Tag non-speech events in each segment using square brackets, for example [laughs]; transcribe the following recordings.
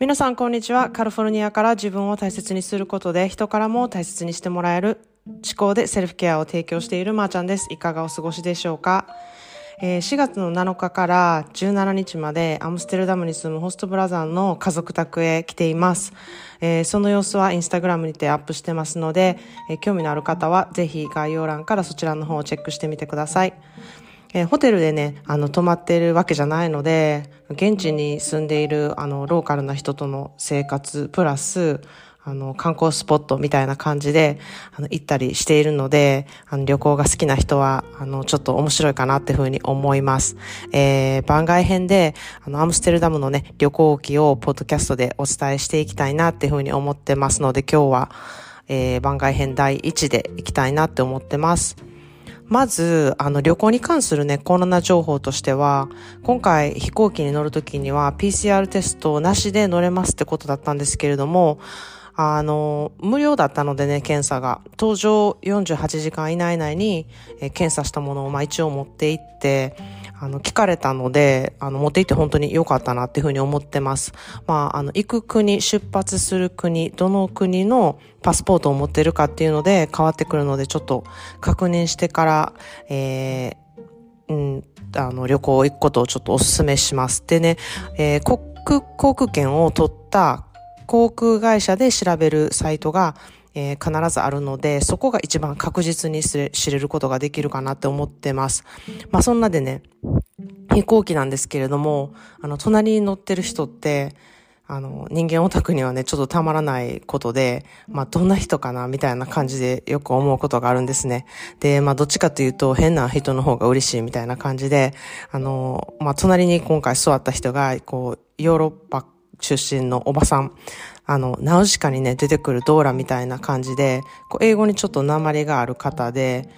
皆さんこんにちは。カリフォルニアから自分を大切にすることで人からも大切にしてもらえる思考でセルフケアを提供しているまーちゃんです。いかがお過ごしでしょうか？えー、4月の7日から17日までアムステルダムに住むホストブラザーの家族宅へ来ています。えー、その様子はインスタグラムにてアップしてますので、えー、興味のある方はぜひ概要欄からそちらの方をチェックしてみてください。えー、ホテルでね、あの、泊まってるわけじゃないので、現地に住んでいる、あの、ローカルな人との生活、プラス、あの、観光スポットみたいな感じで、あの、行ったりしているので、あの、旅行が好きな人は、あの、ちょっと面白いかなっていうふうに思います。えー、番外編で、あの、アムステルダムのね、旅行記をポッドキャストでお伝えしていきたいなっていうふうに思ってますので、今日は、えー、番外編第1で行きたいなって思ってます。まず、あの、旅行に関するね、コロナ情報としては、今回飛行機に乗るときには PCR テストなしで乗れますってことだったんですけれども、あの、無料だったのでね、検査が。搭乗48時間以内内に、え検査したものを、まあ一応持って行って、あの、聞かれたので、あの、持って行って本当に良かったなっていうふうに思ってます。まあ、あの、行く国、出発する国、どの国のパスポートを持ってるかっていうので変わってくるので、ちょっと確認してから、えー、うん、あの、旅行行くことをちょっとお勧めします。でね、えー、国、航空券を取った航空会社で調べるサイトが、えー、必ずあるので、そこが一番確実に知れることができるかなって思ってます。まあそんなでね、飛行機なんですけれども、あの、隣に乗ってる人って、あの、人間オタクにはね、ちょっとたまらないことで、まあ、どんな人かな、みたいな感じでよく思うことがあるんですね。で、まあ、どっちかというと、変な人の方が嬉しいみたいな感じで、あの、まあ、隣に今回座った人が、こう、ヨーロッパ出身のおばさん、あの、ナウシカにね、出てくるドーラみたいな感じで、こう英語にちょっと鉛がある方で、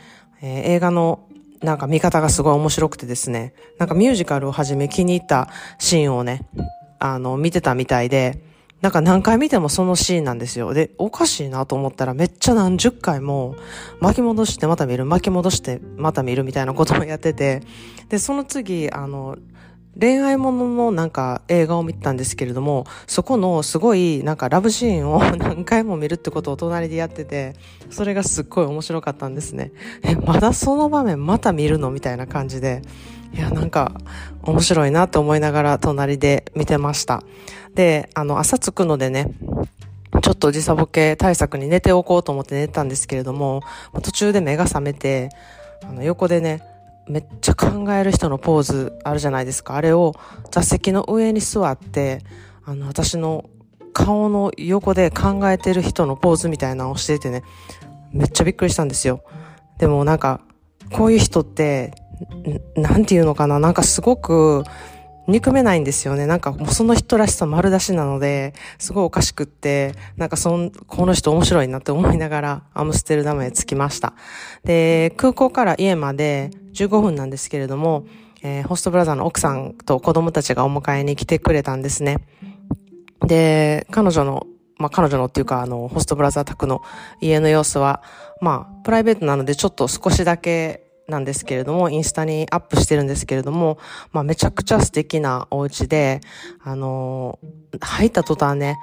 えー、映画のなんか見方がすごい面白くてですね、なんかミュージカルをはじめ気に入ったシーンをね、あの、見てたみたいで、なんか何回見てもそのシーンなんですよ。で、おかしいなと思ったらめっちゃ何十回も巻き戻してまた見る、巻き戻してまた見るみたいなことをやってて、で、その次、あの、恋愛もののなんか映画を見たんですけれども、そこのすごいなんかラブシーンを [laughs] 何回も見るってことを隣でやってて、それがすっごい面白かったんですね。え、まだその場面また見るのみたいな感じで、いや、なんか面白いなと思いながら隣で見てました。で、あの、朝着くのでね、ちょっと時差ボケ対策に寝ておこうと思って寝てたんですけれども、途中で目が覚めて、あの、横でね、めっちゃ考える人のポーズあるじゃないですか。あれを座席の上に座って、あの、私の顔の横で考えてる人のポーズみたいなのをしててね、めっちゃびっくりしたんですよ。でもなんか、こういう人って、なんていうのかな、なんかすごく、憎めないんですよね。なんかもうその人らしさ丸出しなので、すごいおかしくって、なんかそん、この人面白いなって思いながらアムステルダムへ着きました。で、空港から家まで15分なんですけれども、えー、ホストブラザーの奥さんと子供たちがお迎えに来てくれたんですね。で、彼女の、まあ、彼女のっていうか、あの、ホストブラザー宅の家の様子は、まあ、プライベートなのでちょっと少しだけなんですけれども、インスタにアップしてるんですけれども、まあめちゃくちゃ素敵なお家で、あのー、入った途端ね、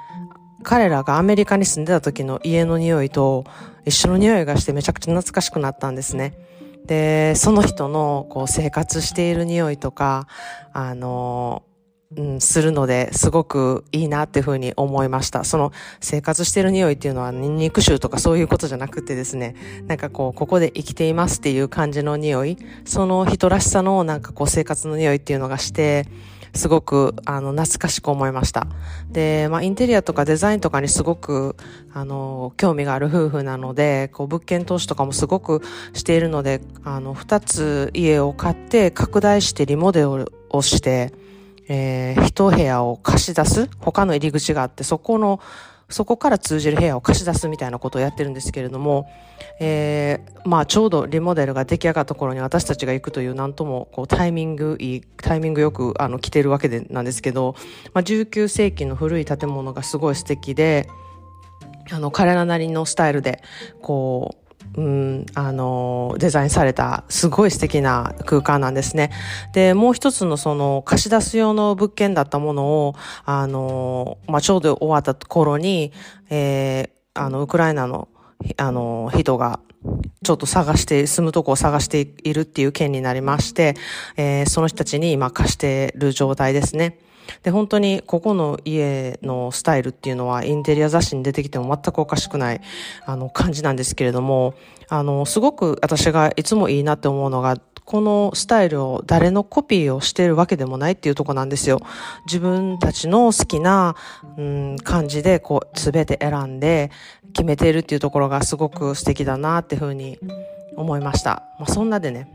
彼らがアメリカに住んでた時の家の匂いと一緒の匂いがしてめちゃくちゃ懐かしくなったんですね。で、その人のこう生活している匂いとか、あのうん、するので、すごくいいなっていうふうに思いました。その生活してる匂いっていうのはニンニク臭とかそういうことじゃなくてですね、なんかこう、ここで生きていますっていう感じの匂い、その人らしさのなんかこう生活の匂いっていうのがして、すごく、あの、懐かしく思いました。で、まあ、インテリアとかデザインとかにすごく、あの、興味がある夫婦なので、こう、物件投資とかもすごくしているので、あの、二つ家を買って拡大してリモデルをして、えー、一部屋を貸し出す、他の入り口があって、そこの、そこから通じる部屋を貸し出すみたいなことをやってるんですけれども、えー、まあちょうどリモデルが出来上がった頃に私たちが行くというなんともこうタイミングいい、タイミングよくあの来てるわけでなんですけど、まあ19世紀の古い建物がすごい素敵で、あの彼らなりのスタイルで、こう、うん、あの、デザインされた、すごい素敵な空間なんですね。で、もう一つのその、貸し出す用の物件だったものを、あの、まあ、ちょうど終わった頃に、えー、あの、ウクライナの、あの、人が、ちょっと探して、住むとこを探しているっていう件になりまして、えー、その人たちに今貸してる状態ですね。で、本当にここの家のスタイルっていうのはインテリア雑誌に出てきても全くおかしくないあの感じなんですけれども、あの、すごく私がいつもいいなって思うのが、このスタイルを誰のコピーをしているわけでもないっていうとこなんですよ。自分たちの好きな、うん、感じでこう、すべて選んで決めているっていうところがすごく素敵だなっていうふうに思いました。まあ、そんなでね、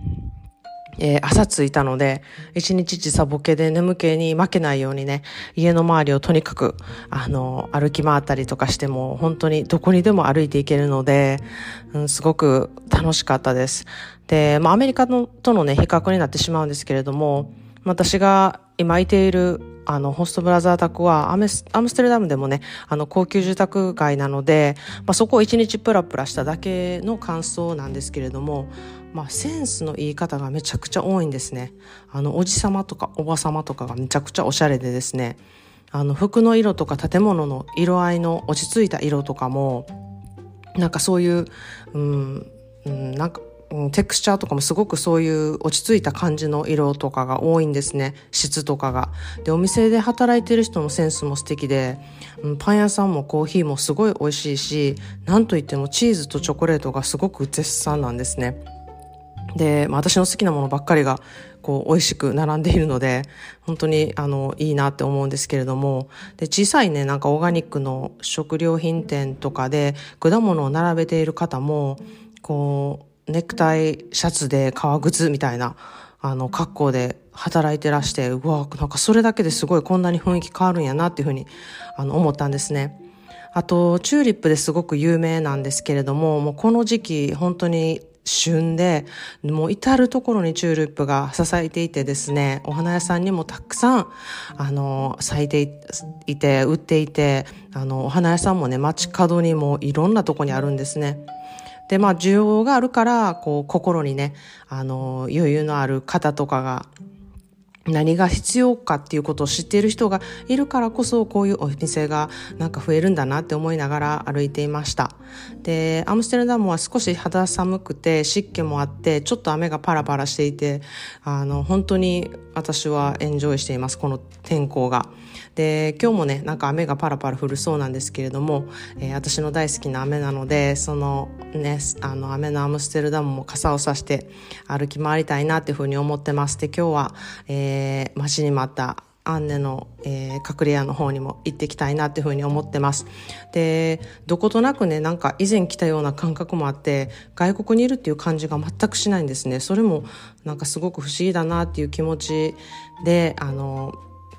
えー、朝着いたので、一日時差ボケで眠気に負けないようにね、家の周りをとにかく、あの、歩き回ったりとかしても、本当にどこにでも歩いていけるので、うん、すごく楽しかったです。で、まあ、アメリカのとのね、比較になってしまうんですけれども、私が今いているあの、ホストブラザー宅はア、ムステルダムでもね、あの、高級住宅街なので、まあ、そこを一日プラプラしただけの感想なんですけれども、まあ、センスの言い方がめちゃくちゃ多いんですね。あの、おじさまとかおばさまとかがめちゃくちゃおしゃれでですね、あの、服の色とか建物の色合いの落ち着いた色とかも、なんかそういう、うん、うん、なんかうんテクスチャーとかもすごくそういう落ち着いた感じの色とかが多いんですね。質とかが。で、お店で働いてる人のセンスも素敵で、うんパン屋さんもコーヒーもすごい美味しいし、なんといってもチーズとチョコレートがすごく絶賛なんですね。で、まあ、私の好きなものばっかりがこう美味しく並んでいるので本当にあのいいなって思うんですけれどもで小さいねなんかオーガニックの食料品店とかで果物を並べている方もこうネクタイシャツで革靴みたいな、あの、格好で働いてらして、うわ、なんかそれだけですごいこんなに雰囲気変わるんやなっていうふうに、あの、思ったんですね。あと、チューリップですごく有名なんですけれども、もうこの時期、本当に旬で、もう至るところにチューリップが支えていてですね、お花屋さんにもたくさん、あの、咲いていて、売っていて、あの、お花屋さんもね、街角にもいろんなとこにあるんですね。で、まあ、需要があるから、こう、心にね、あの、余裕のある方とかが、何が必要かっていうことを知っている人がいるからこそこういうお店がなんか増えるんだなって思いながら歩いていました。で、アムステルダムは少し肌寒くて湿気もあってちょっと雨がパラパラしていてあの本当に私はエンジョイしていますこの天候が。で今日もねなんか雨がパラパラ降るそうなんですけれども、えー、私の大好きな雨なのでそのねあの雨のアムステルダムも傘をさして歩き回りたいなっていうふうに思ってますで今日は、えー、待ちに待ったアンネの、えー、隠れ家の方にも行ってきたいなっていうふうに思ってます。で、どことなくね、なんか以前来たような感覚もあって、外国にいるっていう感じが全くしないんですね。それもなんかすごく不思議だなっていう気持ちで、あの、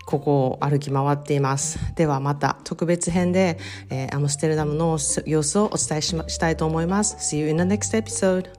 ここを歩き回っています。ではまた特別編で、えー、アムステルダムの様子をお伝えししたいと思います。See you in the next episode.